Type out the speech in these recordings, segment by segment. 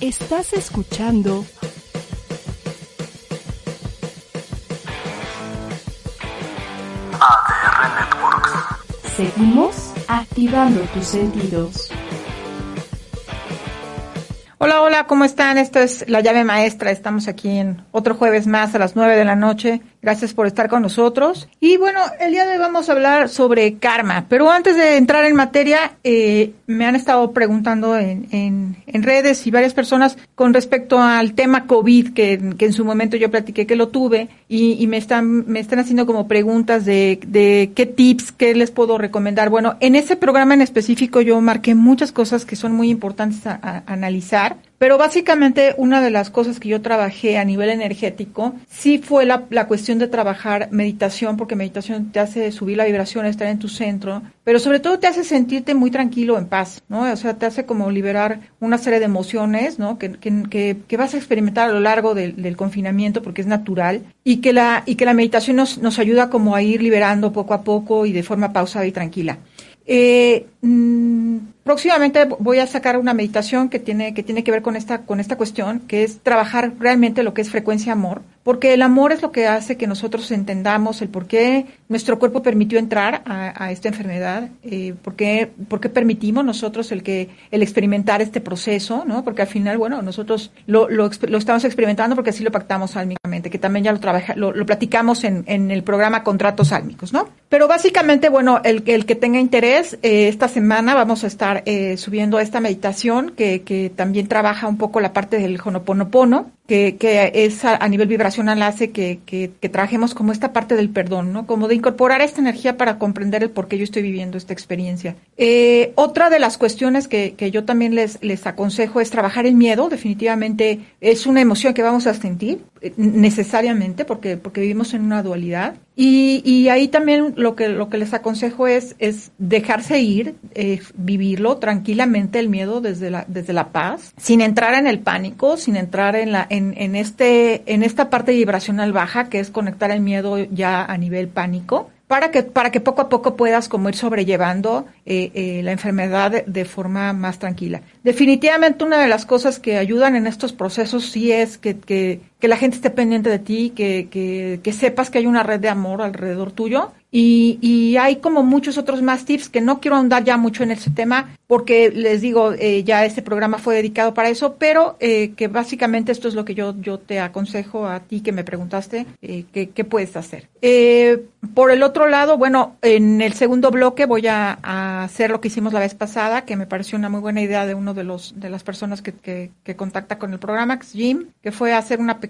Estás escuchando ADR Networks. Seguimos activando tus sentidos. Hola, hola, ¿cómo están? Esto es La Llave Maestra. Estamos aquí en otro jueves más a las nueve de la noche. Gracias por estar con nosotros. Y bueno, el día de hoy vamos a hablar sobre karma. Pero antes de entrar en materia, eh, me han estado preguntando en, en, en, redes y varias personas con respecto al tema COVID, que, en su momento yo platiqué que lo tuve, y, y, me están, me están haciendo como preguntas de, de qué tips, qué les puedo recomendar. Bueno, en ese programa en específico yo marqué muchas cosas que son muy importantes a analizar. Pero básicamente una de las cosas que yo trabajé a nivel energético sí fue la, cuestión de trabajar meditación, porque meditación te hace subir la vibración, estar en tu centro, pero sobre todo te hace sentirte muy tranquilo, en paz, ¿no? O sea, te hace como liberar una serie de emociones, ¿no? Que, que, que vas a experimentar a lo largo del, confinamiento porque es natural y que la, y que la meditación nos, nos ayuda como a ir liberando poco a poco y de forma pausada y tranquila. Eh, mmm, próximamente voy a sacar una meditación que tiene que tiene que ver con esta con esta cuestión, que es trabajar realmente lo que es frecuencia amor, porque el amor es lo que hace que nosotros entendamos el por qué nuestro cuerpo permitió entrar a, esta enfermedad, eh, por, qué, permitimos nosotros el que el experimentar este proceso, ¿no? Porque al final, bueno, nosotros lo, lo, estamos experimentando porque así lo pactamos álmicamente, que también ya lo trabaja, lo, lo platicamos en, en, el programa Contratos Álmicos, ¿no? Pero básicamente, bueno, el, el que tenga interés, eh, esta semana vamos a estar eh, subiendo esta meditación que, que también trabaja un poco la parte del Honoponopono, que, que es a, nivel vibracional hace que, que, que, trabajemos como esta parte del perdón, ¿no? Como de incorporar esta energía para comprender el por qué yo estoy viviendo esta experiencia. Eh, otra de las cuestiones que, que yo también les, les aconsejo es trabajar el miedo. Definitivamente es una emoción que vamos a sentir eh, necesariamente porque, porque vivimos en una dualidad. Y, y ahí también lo que, lo que les aconsejo es, es dejarse ir, eh, vivirlo tranquilamente el miedo desde la, desde la paz, sin entrar en el pánico, sin entrar en la, en, en, este, en esta parte vibracional baja, que es conectar el miedo ya a nivel pánico, para que, para que poco a poco puedas como ir sobrellevando eh, eh, la enfermedad de, de, forma más tranquila. Definitivamente una de las cosas que ayudan en estos procesos sí es que, que, que la gente esté pendiente de ti, que, que, sepas que hay una red de amor alrededor tuyo y, y, hay como muchos otros más tips que no quiero ahondar ya mucho en ese tema porque les digo, eh, ya este programa fue dedicado para eso, pero eh, que básicamente esto es lo que yo, yo te aconsejo a ti que me preguntaste, eh, qué puedes hacer. Eh, por el otro lado, bueno, en el segundo bloque voy a, hacer lo que hicimos la vez pasada, que me pareció una muy buena idea de uno de los de las personas que, que, que contacta con el programa, Jim, que fue hacer una pequeña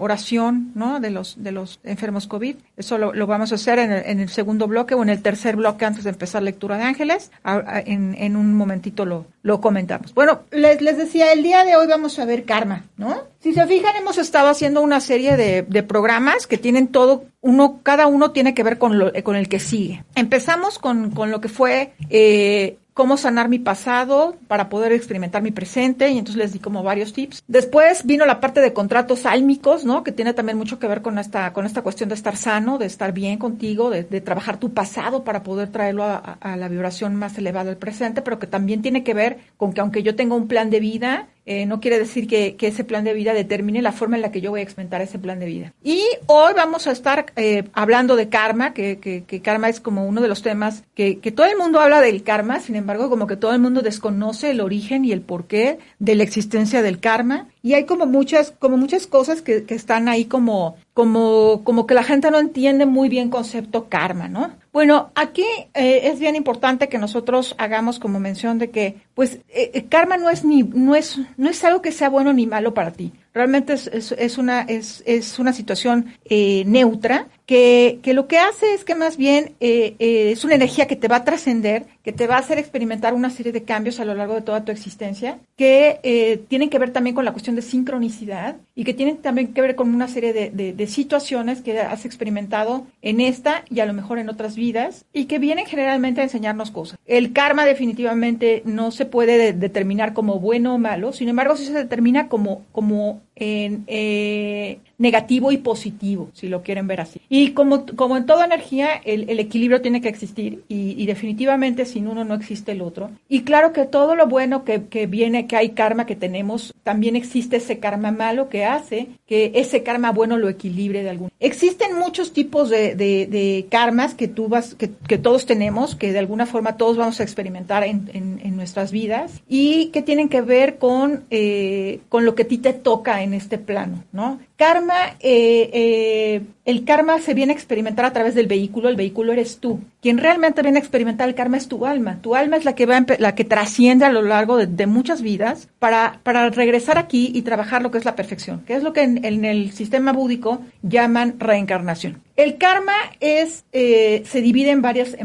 oración, ¿no? De los de los enfermos COVID. Eso lo, vamos a hacer en el, en el, segundo bloque o en el tercer bloque antes de empezar lectura de ángeles, en, un momentito lo, comentamos. Bueno, les, les decía, el día de hoy vamos a ver karma, ¿no? Si se fijan, hemos estado haciendo una serie de, de programas que tienen todo, uno, cada uno tiene que ver con, lo, con el que sigue. Empezamos con, con lo que fue eh, cómo sanar mi pasado para poder experimentar mi presente y entonces les di como varios tips. Después vino la parte de contratos álmicos, ¿no? Que tiene también mucho que ver con esta, con esta cuestión de estar sano, de estar bien contigo, de, de trabajar tu pasado para poder traerlo a, a, la vibración más elevada del presente, pero que también tiene que ver con que aunque yo tenga un plan de vida, eh, no quiere decir que, ese plan de vida determine la forma en la que yo voy a experimentar ese plan de vida. Y hoy vamos a estar eh, hablando de karma, que, que, karma es como uno de los temas que, que todo el mundo habla del karma, sin embargo, como que todo el mundo desconoce el origen y el porqué de la existencia del karma. Y hay como muchas, como muchas cosas que, que están ahí como, como, como que la gente no entiende muy bien concepto karma, ¿no? Bueno, aquí eh, es bien importante que nosotros hagamos como mención de que, pues, eh, karma no es ni, no es, no es algo que sea bueno ni malo para ti. Realmente es, una, es, es una situación eh, neutra que, que, lo que hace es que más bien eh, eh, es una energía que te va a trascender, que te va a hacer experimentar una serie de cambios a lo largo de toda tu existencia, que eh, tienen que ver también con la cuestión de sincronicidad y que tienen también que ver con una serie de, de, situaciones que has experimentado en esta y a lo mejor en otras vidas y que vienen generalmente a enseñarnos cosas. El karma definitivamente no se puede de, determinar como bueno o malo, sin embargo sí se determina como, como en eh, negativo y positivo, si lo quieren ver así. Y como, como en toda energía, el, equilibrio tiene que existir y, definitivamente sin uno no existe el otro. Y claro que todo lo bueno que, que, viene, que hay karma que tenemos, también existe ese karma malo que hace que ese karma bueno lo equilibre de algún. Existen muchos tipos de, de, karmas que tú vas, que, que, todos tenemos, que de alguna forma todos vamos a experimentar en, en, en nuestras vidas y que tienen que ver con, eh, con lo que a ti te toca en este plano, ¿no? Karma, eh, eh, el karma se viene a experimentar a través del vehículo, el vehículo eres tú. Quien realmente viene a experimentar el karma es tu alma. Tu alma es la que va la que trasciende a lo largo de, muchas vidas para, para regresar aquí y trabajar lo que es la perfección, que es lo que en, el sistema búdico llaman reencarnación. El karma es, eh, se divide en varias,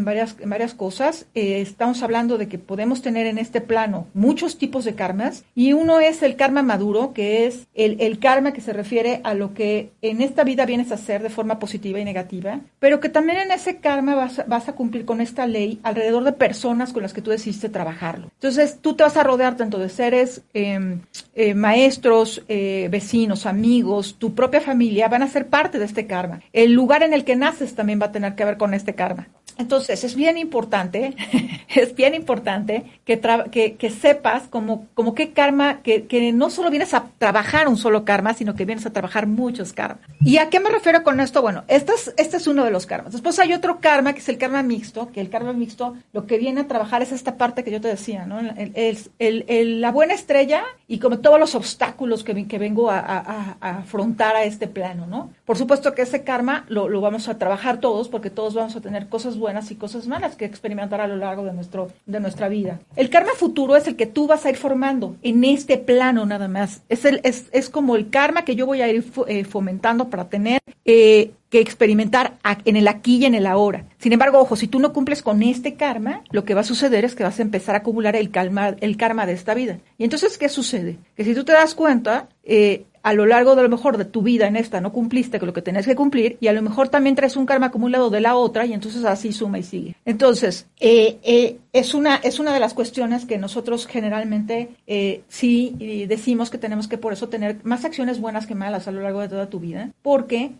cosas. estamos hablando de que podemos tener en este plano muchos tipos de karmas y uno es el karma maduro, que es el, karma que se refiere a lo que en esta vida vienes a hacer de forma positiva y negativa, pero que también en ese karma vas, a cumplir con esta ley alrededor de personas con las que tú decidiste trabajarlo. Entonces tú te vas a rodear tanto de seres, em, eh, maestros, eh, vecinos, amigos, tu propia familia, van a ser parte de este karma. El lugar en el que naces también va a tener que ver con este karma. Entonces, es bien importante, es bien importante que, que, que, sepas como, como qué karma, que, que, no solo vienes a trabajar un solo karma, sino que vienes a trabajar muchos karmas. ¿Y a qué me refiero con esto? Bueno, este es, este es uno de los karmas. Después hay otro karma, que es el karma mixto, que el karma mixto lo que viene a trabajar es esta parte que yo te decía, ¿no? Es el, el, la buena estrella y como todos los obstáculos que vengo a, a, a, afrontar a este plano, ¿no? Por supuesto que ese karma lo, lo vamos a trabajar todos, porque todos vamos a tener cosas buenas y cosas malas que experimentar a lo largo de, nuestro, de nuestra vida. El karma futuro es el que tú vas a ir formando en este plano nada más. Es, es, es como el karma que yo voy a ir eh, fomentando para tener eh, que experimentar en el aquí y en el ahora. Sin embargo, ojo, si tú no cumples con este karma, lo que va a suceder es que vas a empezar a acumular el karma, el karma de esta vida. Y entonces, ¿qué sucede? Que si tú te das cuenta, eh, a lo largo de lo mejor de tu vida en esta no cumpliste con lo que tenías que cumplir y a lo mejor también traes un karma acumulado de la otra y entonces así suma y sigue. Entonces, eh, eh, es, una, es una de las cuestiones que nosotros generalmente eh, sí decimos que tenemos que por eso tener más acciones buenas que malas a lo largo de toda tu vida, porque,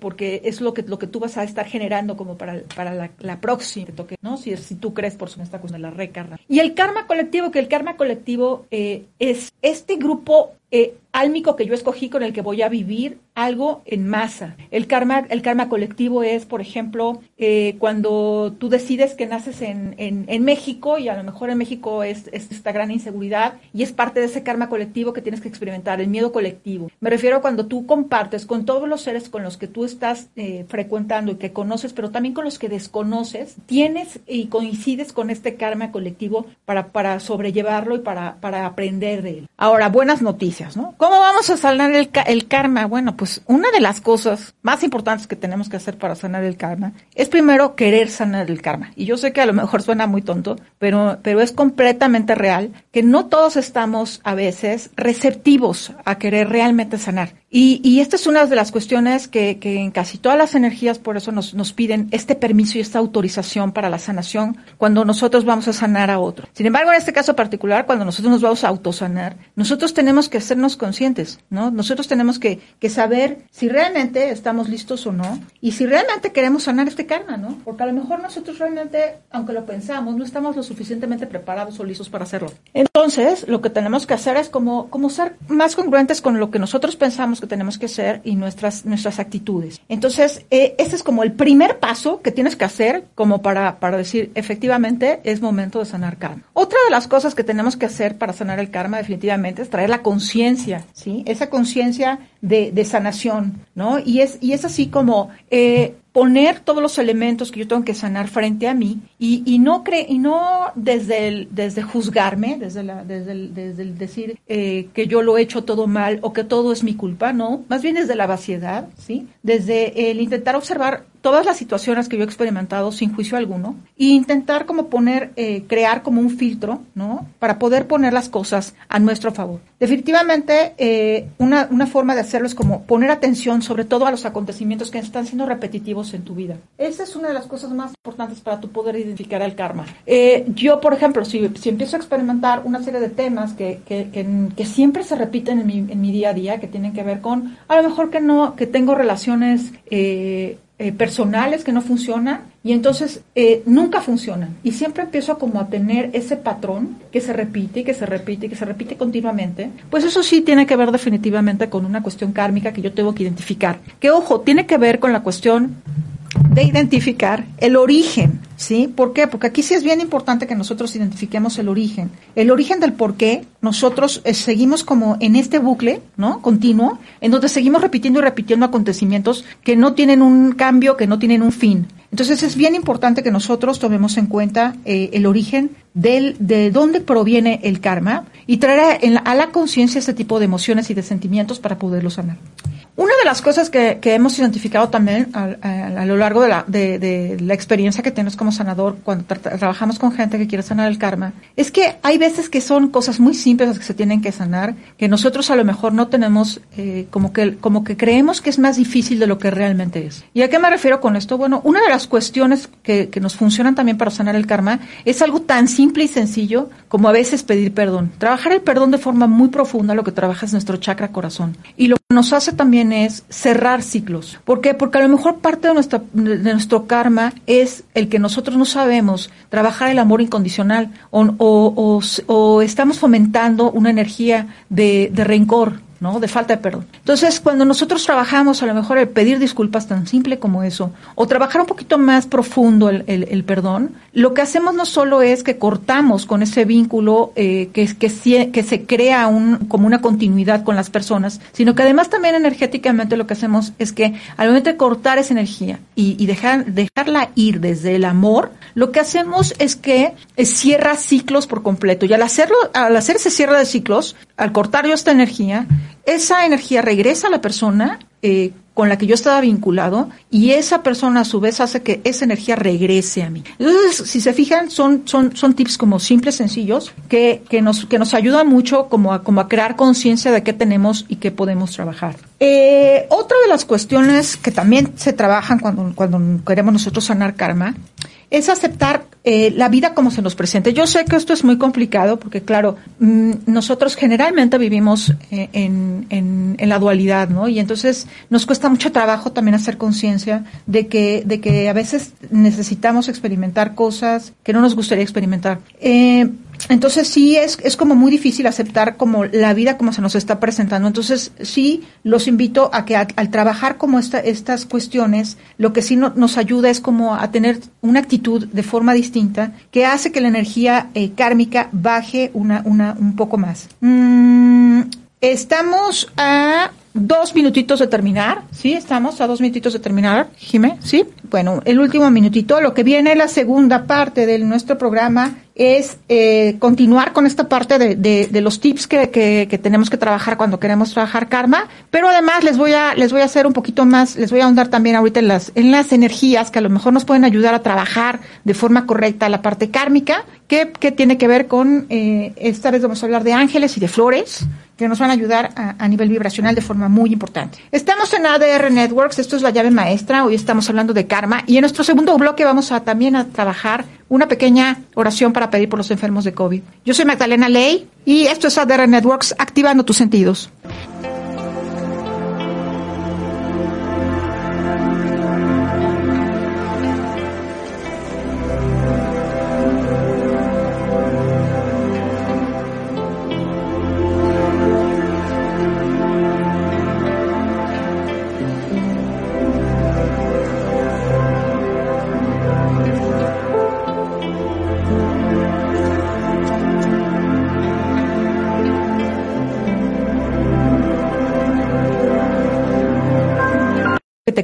porque es lo que, lo que tú vas a estar generando como para, para la, próxima toque, ¿no? Si, si tú crees por su esta cuestión de la recarga. Y el karma colectivo, que el karma colectivo es este grupo eh, álmico que yo escogí con el que voy a vivir algo en masa. El karma, el karma colectivo es, por ejemplo, eh, cuando tú decides que naces en, en, México y a lo mejor en México es, esta gran inseguridad y es parte de ese karma colectivo que tienes que experimentar, el miedo colectivo. Me refiero a cuando tú compartes con todos los seres con los que tú estás eh, frecuentando y que conoces, pero también con los que desconoces, tienes y coincides con este karma colectivo para, para sobrellevarlo y para, para aprender de él. Ahora, buenas noticias, ¿no? ¿Cómo vamos a sanar el, el karma? Bueno, pues pues, una de las cosas más importantes que tenemos que hacer para sanar el karma es primero querer sanar el karma. Y yo sé que a lo mejor suena muy tonto, pero, pero es completamente real que no todos estamos a veces receptivos a querer realmente sanar. Y, y esta es una de las cuestiones que, que en casi todas las energías por eso nos, nos piden este permiso y esta autorización para la sanación cuando nosotros vamos a sanar a otro. Sin embargo, en este caso particular, cuando nosotros nos vamos a autosanar, nosotros tenemos que hacernos conscientes, ¿no? Nosotros tenemos que, que saber si realmente estamos listos o no y si realmente queremos sanar este karma, ¿no? Porque a lo mejor nosotros realmente, aunque lo pensamos, no estamos lo suficientemente preparados o listos para hacerlo. Entonces, lo que tenemos que hacer es como, como ser más congruentes con lo que nosotros pensamos que tenemos que hacer y nuestras, nuestras actitudes. Entonces, eh, ese es como el primer paso que tienes que hacer como para, para decir, efectivamente, es momento de sanar karma. Otra de las cosas que tenemos que hacer para sanar el karma definitivamente es traer la conciencia, ¿sí? Esa conciencia de, de, sanación, ¿no? Y es, y es así como... Eh, poner todos los elementos que yo tengo que sanar frente a mí y, y no cre y no desde el, desde juzgarme, desde, la, desde, el, desde el decir eh, que yo lo he hecho todo mal o que todo es mi culpa, no, más bien desde la vaciedad, ¿sí? Desde el intentar observar todas las situaciones que yo he experimentado sin juicio alguno e intentar como poner, eh, crear como un filtro, ¿no? Para poder poner las cosas a nuestro favor. Definitivamente, eh, una, una forma de hacerlo es como poner atención sobre todo a los acontecimientos que están siendo repetitivos en tu vida. Esa es una de las cosas más importantes para tu poder identificar el karma. Eh, yo, por ejemplo, si, si, empiezo a experimentar una serie de temas que, que, que, siempre se repiten en mi, en mi, día a día, que tienen que ver con, a lo mejor que no, que tengo relaciones eh, personales que no funcionan y entonces eh, nunca funcionan. Y siempre empiezo a como a tener ese patrón que se repite, que se repite, que se repite continuamente. Pues eso sí tiene que ver definitivamente con una cuestión kármica que yo tengo que identificar. Que ojo, tiene que ver con la cuestión de identificar el origen, ¿sí? ¿Por qué? Porque aquí sí es bien importante que nosotros identifiquemos el origen. El origen del por qué nosotros eh, seguimos como en este bucle, ¿no? Continuo, en donde seguimos repitiendo y repitiendo acontecimientos que no tienen un cambio, que no tienen un fin. Entonces es bien importante que nosotros tomemos en cuenta eh, el origen del, de dónde proviene el karma y traer a, a la conciencia este tipo de emociones y de sentimientos para poderlo sanar. Una de las cosas que, que hemos identificado también a, a, lo largo de la, de, la, experiencia que tenemos como sanador cuando tra trabajamos con gente que quiere sanar el karma es que hay veces que son cosas muy simples las que se tienen que sanar, que nosotros a lo mejor no tenemos, eh, como, que, como que creemos que es más difícil de lo que realmente es. ¿Y a qué me refiero con esto? Bueno, una de las cuestiones que, que nos funcionan también para sanar el karma es algo tan simple y sencillo como a veces pedir perdón. Trabajar el perdón de forma muy profunda lo que trabaja es nuestro chakra corazón. Y lo que nos hace también es cerrar ciclos. ¿Por qué? Porque a lo mejor parte de, nuestra, de nuestro karma es el que nosotros no sabemos trabajar el amor incondicional o, o, o, o estamos fomentando una energía de, de rencor, ¿no? De falta de perdón. Entonces, cuando nosotros trabajamos a lo mejor el pedir disculpas tan simple como eso, o trabajar un poquito más profundo el, el, perdón, lo que hacemos no solo es que cortamos con ese vínculo eh, que, que, que se crea un, como una continuidad con las personas, sino que además también energéticamente lo que hacemos es que al momento de cortar esa energía y, y dejar, dejarla ir desde el amor, lo que hacemos es que eh, cierra ciclos por completo. Y al hacerlo, al hacer ese cierre de ciclos, al cortar yo esta energía, esa energía regresa a la persona eh, con la que yo estaba vinculado y esa persona a su vez hace que esa energía regrese a mí. Entonces, si se fijan, son, son, son tips como simples, sencillos, que, que, nos, que nos ayudan mucho como a, como a crear conciencia de qué tenemos y qué podemos trabajar. Eh, otra de las cuestiones que también se trabajan cuando, queremos nosotros sanar karma es aceptar eh, la vida como se nos presente. Yo sé que esto es muy complicado porque, claro, mmm, nosotros generalmente vivimos eh, en, la dualidad, ¿no? Y entonces nos cuesta mucho trabajo también hacer conciencia de que, de que a veces necesitamos experimentar cosas que no nos gustaría experimentar. Eh, entonces sí es, es como muy difícil aceptar como la vida como se nos está presentando. Entonces sí los invito a que al trabajar como esta, estas cuestiones, lo que sí no, nos ayuda es como a tener una actitud de forma distinta que hace que la energía eh, kármica baje una, una, un poco más. Mm, estamos a dos minutitos de terminar, ¿sí? Estamos a dos minutitos de terminar, Jimé, ¿sí? Bueno, el último minutito, lo que viene la segunda parte de nuestro programa es eh, continuar con esta parte de, de, los tips que, que, que, tenemos que trabajar cuando queremos trabajar karma, pero además les voy a les voy a hacer un poquito más, les voy a ahondar también ahorita en las en las energías que a lo mejor nos pueden ayudar a trabajar de forma correcta la parte kármica, que, que tiene que ver con eh, esta vez vamos a hablar de ángeles y de flores que nos van a ayudar a, a nivel vibracional de forma muy importante. Estamos en ADR Networks, esto es la llave maestra, hoy estamos hablando de karma y en nuestro segundo bloque vamos a también a trabajar una pequeña oración para pedir por los enfermos de COVID. Yo soy Magdalena Ley y esto es ADR Networks, activando tus sentidos.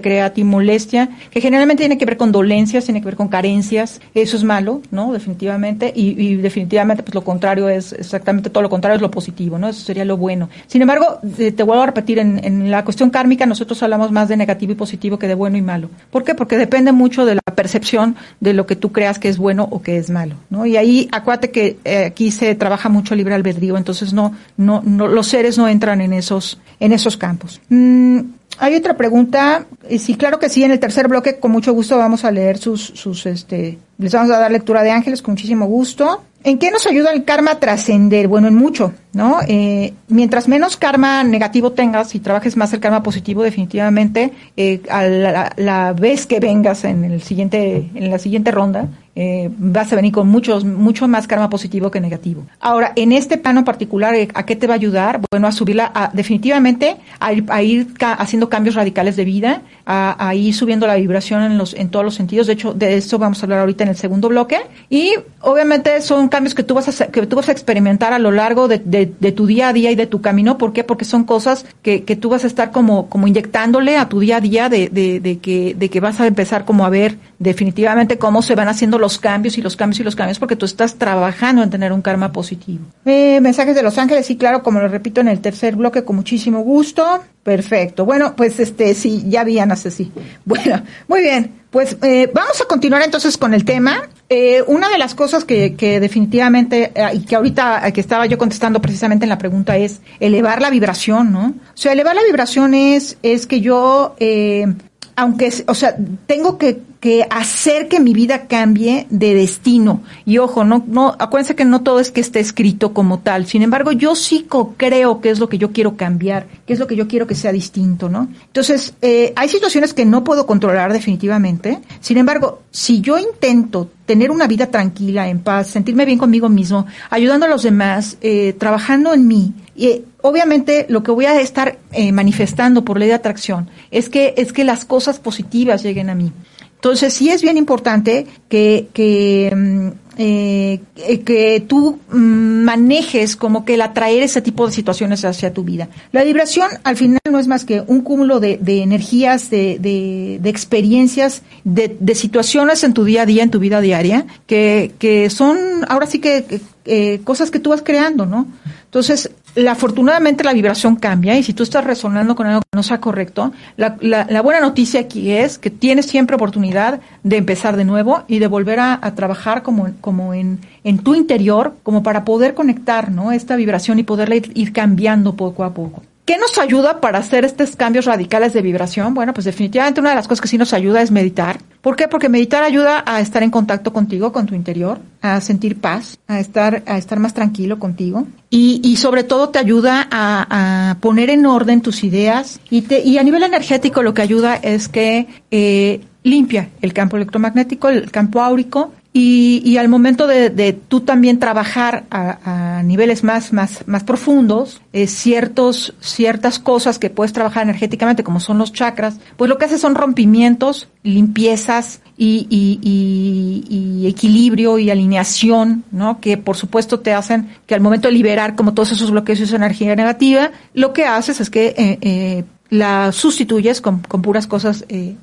Crea a ti molestia, que generalmente tiene que ver con dolencias, tiene que ver con carencias, eso es malo, ¿no? Definitivamente, y, definitivamente pues lo contrario es exactamente todo lo contrario es lo positivo, ¿no? Eso sería lo bueno. Sin embargo, eh, te vuelvo a repetir, en, en la cuestión kármica nosotros hablamos más de negativo y positivo que de bueno y malo. ¿Por qué? Porque depende mucho de la percepción de lo que tú creas que es bueno o que es malo, ¿no? Y ahí acuérdate que eh, aquí se trabaja mucho libre albedrío, entonces no, no, no, los seres no entran en esos, en esos campos. Mm, hay otra pregunta, sí, claro que sí, en el tercer bloque con mucho gusto vamos a leer sus, sus, este, les vamos a dar lectura de ángeles con muchísimo gusto. ¿En qué nos ayuda el karma a trascender? Bueno, en mucho, ¿no? Eh, mientras menos karma negativo tengas y trabajes más el karma positivo, definitivamente, eh, a la, vez que vengas en el siguiente, en la siguiente ronda, eh, vas a venir con muchos, mucho más karma positivo que negativo. Ahora, en este plano particular, eh, ¿a qué te va a ayudar? Bueno, a subirla, a, definitivamente, a ir, a ir haciendo cambios radicales de vida, a, a, ir subiendo la vibración en los, en todos los sentidos. De hecho, de eso vamos a hablar ahorita en el segundo bloque. Y obviamente son cambios que tú vas a, que tú vas a experimentar a lo largo de, de, tu día a día y de tu camino. ¿Por qué? Porque son cosas que, que tú vas a estar como, como inyectándole a tu día a día de, de, de que, de que vas a empezar como a ver definitivamente cómo se van haciendo los cambios y los cambios y los cambios porque tú estás trabajando en tener un karma positivo. Eh, mensajes de Los Ángeles, sí, claro, como lo repito en el tercer bloque, con muchísimo gusto. Perfecto. Bueno, pues este, sí, ya vi Ana sí. Bueno, muy bien. Pues eh, vamos a continuar entonces con el tema. Eh, una de las cosas que, que definitivamente, eh, y que ahorita que estaba yo contestando precisamente en la pregunta es elevar la vibración, ¿no? O sea, elevar la vibración es, es que yo, eh, aunque, o sea, tengo que, que hacer que mi vida cambie de destino. Y ojo, no, no, acuérdense que no todo es que esté escrito como tal. Sin embargo, yo sí creo que es lo que yo quiero cambiar, que es lo que yo quiero que sea distinto, ¿no? Entonces, eh, hay situaciones que no puedo controlar definitivamente. Sin embargo, si yo intento tener una vida tranquila, en paz, sentirme bien conmigo mismo, ayudando a los demás, eh, trabajando en mí, y obviamente lo que voy a estar eh, manifestando por ley de atracción es que es que las cosas positivas lleguen a mí. Entonces sí es bien importante que, que, eh, que tú manejes como que el atraer ese tipo de situaciones hacia tu vida. La vibración al final no es más que un cúmulo de, de energías, de, de, de experiencias, de, de, situaciones en tu día a día, en tu vida diaria, que, que son ahora sí que eh, cosas que tú vas creando, ¿no? Entonces, la, afortunadamente la vibración cambia y si tú estás resonando con algo que no sea correcto, la, la, buena noticia aquí es que tienes siempre oportunidad de empezar de nuevo y de volver a, trabajar como, como en, en, tu interior, como para poder conectar ¿no? esta vibración y poderla ir cambiando poco a poco. ¿Qué nos ayuda para hacer estos cambios radicales de vibración? Bueno, pues definitivamente una de las cosas que sí nos ayuda es meditar. ¿Por qué? Porque meditar ayuda a estar en contacto contigo, con tu interior, a sentir paz, a estar, a estar más tranquilo contigo. Y, y sobre todo te ayuda a, poner en orden tus ideas. Y, te, y a nivel energético lo que ayuda es que eh, limpia el campo electromagnético, el campo áurico, y, y, al momento de, de, tú también trabajar a, a niveles más, más, más profundos, eh, ciertos, ciertas cosas que puedes trabajar energéticamente, como son los chakras, pues lo que hace son rompimientos, limpiezas y, y, y, equilibrio y alineación, ¿no? Que por supuesto te hacen que al momento de liberar como todos esos bloqueos y esa energía negativa, lo que haces es que eh, eh, la sustituyes con, con puras cosas eh,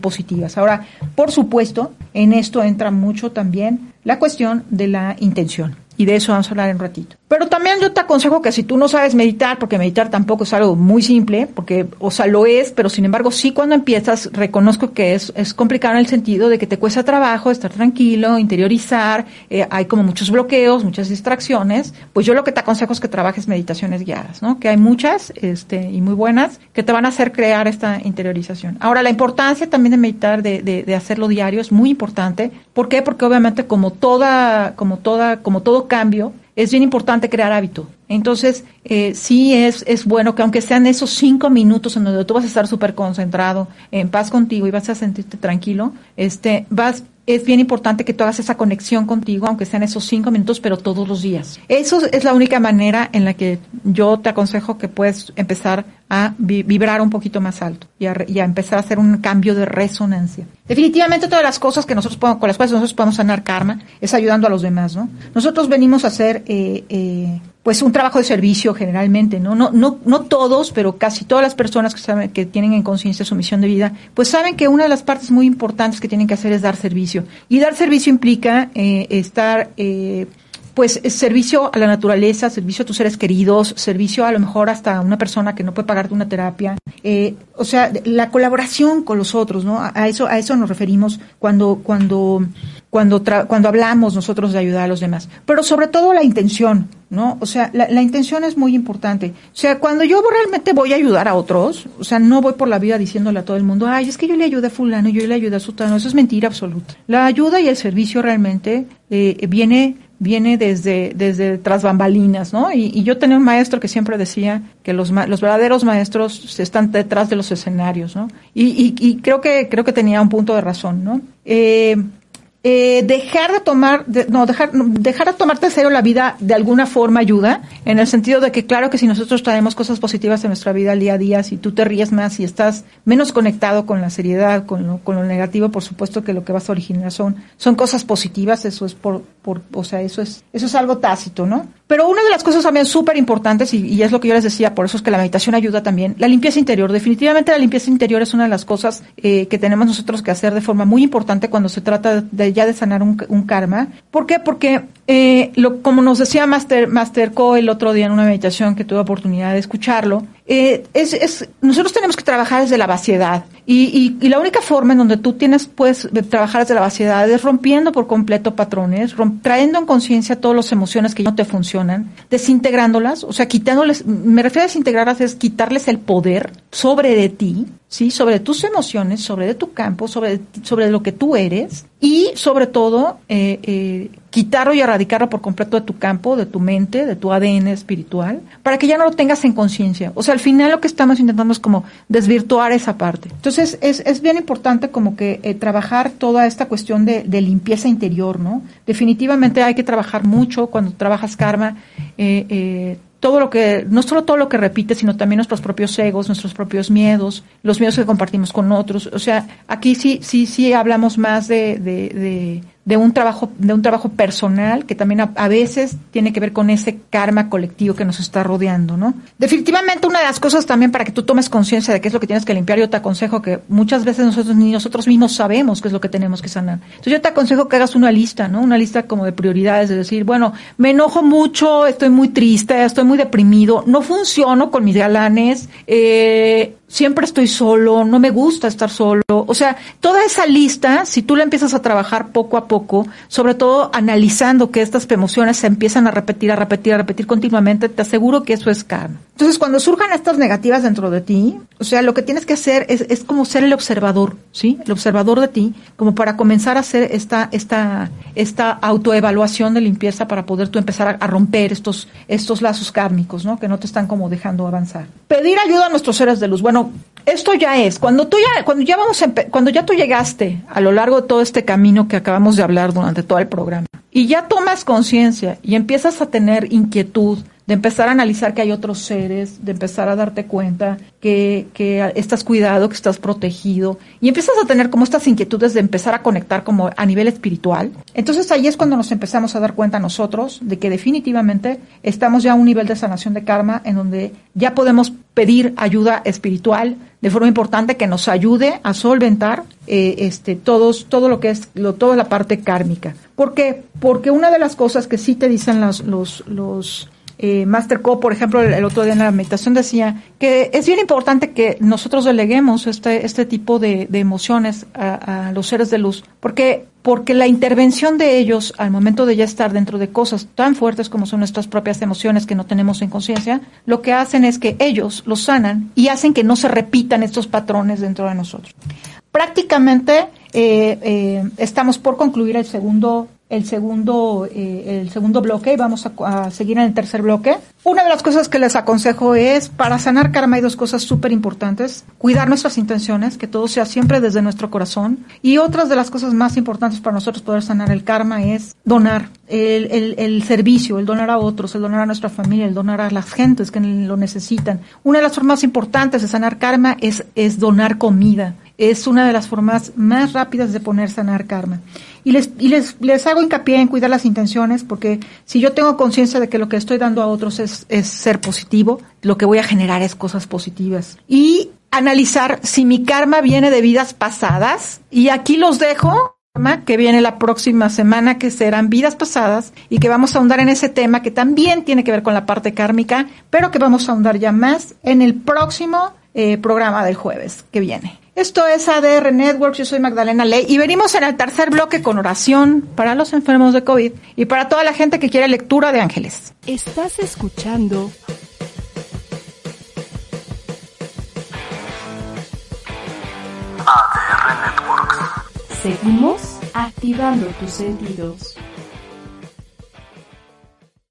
positivas. Ahora, por supuesto, en esto entra mucho también la cuestión de la intención. Y de eso vamos a hablar en un ratito. Pero también yo te aconsejo que si tú no sabes meditar, porque meditar tampoco es algo muy simple, porque, o sea, lo es, pero sin embargo, sí cuando empiezas, reconozco que es, es complicado en el sentido de que te cuesta trabajo estar tranquilo, interiorizar, eh, hay como muchos bloqueos, muchas distracciones, pues yo lo que te aconsejo es que trabajes meditaciones guiadas, ¿no? Que hay muchas, este, y muy buenas, que te van a hacer crear esta interiorización. Ahora, la importancia también de meditar, de, de, de hacerlo diario, es muy importante. ¿Por qué? Porque obviamente como toda, como toda, como todo cambio, es bien importante crear hábito. Entonces, eh, sí es, es bueno que aunque sean esos cinco minutos en donde tú vas a estar súper concentrado, en paz contigo y vas a sentirte tranquilo, este, vas, es bien importante que tú hagas esa conexión contigo, aunque sean esos cinco minutos, pero todos los días. Eso es la única manera en la que yo te aconsejo que puedes empezar a vibrar un poquito más alto y a, empezar a hacer un cambio de resonancia. Definitivamente todas las cosas que nosotros con las cuales nosotros podemos sanar karma es ayudando a los demás, ¿no? Nosotros venimos a hacer, eh, eh, pues un trabajo de servicio generalmente, ¿no? No, no, no todos, pero casi todas las personas que saben, que tienen en conciencia su misión de vida, pues saben que una de las partes muy importantes que tienen que hacer es dar servicio. Y dar servicio implica eh, estar, eh, pues, servicio a la naturaleza, servicio a tus seres queridos, servicio a lo mejor hasta a una persona que no puede pagarte una terapia. Eh, o sea, la colaboración con los otros, ¿no? A, a eso, a eso nos referimos cuando, cuando cuando, cuando hablamos nosotros de ayudar a los demás, pero sobre todo la intención, ¿no? O sea, la, intención es muy importante. O sea, cuando yo realmente voy a ayudar a otros, o sea, no voy por la vida diciéndole a todo el mundo, ay, es que yo le ayudé a fulano, yo le ayudé a sutano, eso es mentira absoluta. La ayuda y el servicio realmente eh, viene viene desde, desde tras bambalinas, ¿no? Y, y, yo tenía un maestro que siempre decía que los, los verdaderos maestros están detrás de los escenarios, ¿no? Y, y, y creo que, creo que tenía un punto de razón, ¿no? Eh, eh, dejar de tomar, de, no, dejar, dejar de tomarte en la vida de alguna forma ayuda, en el sentido de que claro que si nosotros traemos cosas positivas en nuestra vida al día a día, si tú te ríes más y estás menos conectado con la seriedad, con lo, con lo negativo, por supuesto que lo que vas a originar son, son cosas positivas, eso es por, por, o sea, eso es, eso es algo tácito, ¿no? Pero una de las cosas también súper importantes, y, y, es lo que yo les decía, por eso es que la meditación ayuda también, la limpieza interior. Definitivamente la limpieza interior es una de las cosas eh, que tenemos nosotros que hacer de forma muy importante cuando se trata de ya de sanar un, un karma. ¿Por qué? Porque, eh, lo, como nos decía Master, Master Co el otro día en una meditación que tuve oportunidad de escucharlo, eh, es, es, nosotros tenemos que trabajar desde la vaciedad. Y, y, y, la única forma en donde tú tienes, puedes trabajar desde la vaciedad es rompiendo por completo patrones, romp, trayendo en conciencia todas las emociones que no te funcionan, desintegrándolas, o sea, quitándoles, me refiero a desintegrarlas es quitarles el poder sobre de ti, ¿sí? Sobre tus emociones, sobre de tu campo, sobre, sobre lo que tú eres y sobre todo eh, eh, quitarlo y erradicarlo por completo de tu campo, de tu mente, de tu ADN espiritual, para que ya no lo tengas en conciencia. O sea, al final lo que estamos intentando es como desvirtuar esa parte. Entonces, es, es bien importante como que eh, trabajar toda esta cuestión de, de, limpieza interior, ¿no? Definitivamente hay que trabajar mucho cuando trabajas karma. Eh, eh, todo lo que, no solo todo lo que repite, sino también nuestros propios egos, nuestros propios miedos, los miedos que compartimos con otros. O sea, aquí sí, sí, sí hablamos más de, de, de, de un trabajo, de un trabajo personal que también a, a, veces tiene que ver con ese karma colectivo que nos está rodeando, ¿no? Definitivamente una de las cosas también para que tú tomes conciencia de qué es lo que tienes que limpiar, yo te aconsejo que muchas veces nosotros ni nosotros mismos sabemos qué es lo que tenemos que sanar. Entonces yo te aconsejo que hagas una lista, ¿no? Una lista como de prioridades, de decir, bueno, me enojo mucho, estoy muy triste, estoy muy deprimido, no funciono con mis galanes, eh, siempre estoy solo, no me gusta estar solo. O sea, toda esa lista, si tú la empiezas a trabajar poco a poco, sobre todo analizando que estas emociones se empiezan a repetir, a repetir, a repetir continuamente, te aseguro que eso es karma. Entonces, cuando surjan estas negativas dentro de ti, o sea, lo que tienes que hacer es, es como ser el observador, ¿sí? El observador de ti, como para comenzar a hacer esta, esta, esta autoevaluación de limpieza para poder tú empezar a, romper estos, estos lazos kármicos, ¿no? Que no te están como dejando avanzar. Pedir ayuda a nuestros seres de luz. Bueno, esto ya es, cuando tú ya, cuando ya vamos, a, cuando ya tú llegaste a lo largo de todo este camino que acabamos de hablar durante todo el programa, y ya tomas conciencia y empiezas a tener inquietud, de empezar a analizar que hay otros seres, de empezar a darte cuenta que, que estás cuidado, que estás protegido, y empiezas a tener como estas inquietudes de empezar a conectar como a nivel espiritual. Entonces ahí es cuando nos empezamos a dar cuenta nosotros de que definitivamente estamos ya a un nivel de sanación de karma en donde ya podemos pedir ayuda espiritual de forma importante que nos ayude a solventar eh, este todos todo lo que es lo, toda la parte kármica. ¿Por qué? Porque una de las cosas que sí te dicen los los los eh, Master Co, por ejemplo, el, otro día en la meditación decía que es bien importante que nosotros deleguemos este, este tipo de, emociones a, a, los seres de luz, porque, porque la intervención de ellos al momento de ya estar dentro de cosas tan fuertes como son nuestras propias emociones que no tenemos en conciencia, lo que hacen es que ellos los sanan y hacen que no se repitan estos patrones dentro de nosotros. Prácticamente eh, eh, estamos por concluir el segundo el segundo, eh, el segundo bloque y vamos a, seguir en el tercer bloque. Una de las cosas que les aconsejo es, para sanar karma hay dos cosas súper importantes. Cuidar nuestras intenciones, que todo sea siempre desde nuestro corazón. Y otras de las cosas más importantes para nosotros poder sanar el karma es donar el, el, el servicio, el donar a otros, el donar a nuestra familia, el donar a las gentes que lo necesitan. Una de las formas importantes de sanar karma es, es donar comida es una de las formas más rápidas de poner sanar karma. Y les, les, les hago hincapié en cuidar las intenciones, porque si yo tengo conciencia de que lo que estoy dando a otros es, es ser positivo, lo que voy a generar es cosas positivas. Y analizar si mi karma viene de vidas pasadas, y aquí los dejo que viene la próxima semana, que serán vidas pasadas, y que vamos a ahondar en ese tema que también tiene que ver con la parte kármica, pero que vamos a ahondar ya más en el próximo eh, programa del jueves que viene. Esto es ADR Networks, yo soy Magdalena Ley y venimos en el tercer bloque con oración para los enfermos de COVID y para toda la gente que quiere lectura de ángeles. Estás escuchando ADR Networks. Seguimos activando tus sentidos.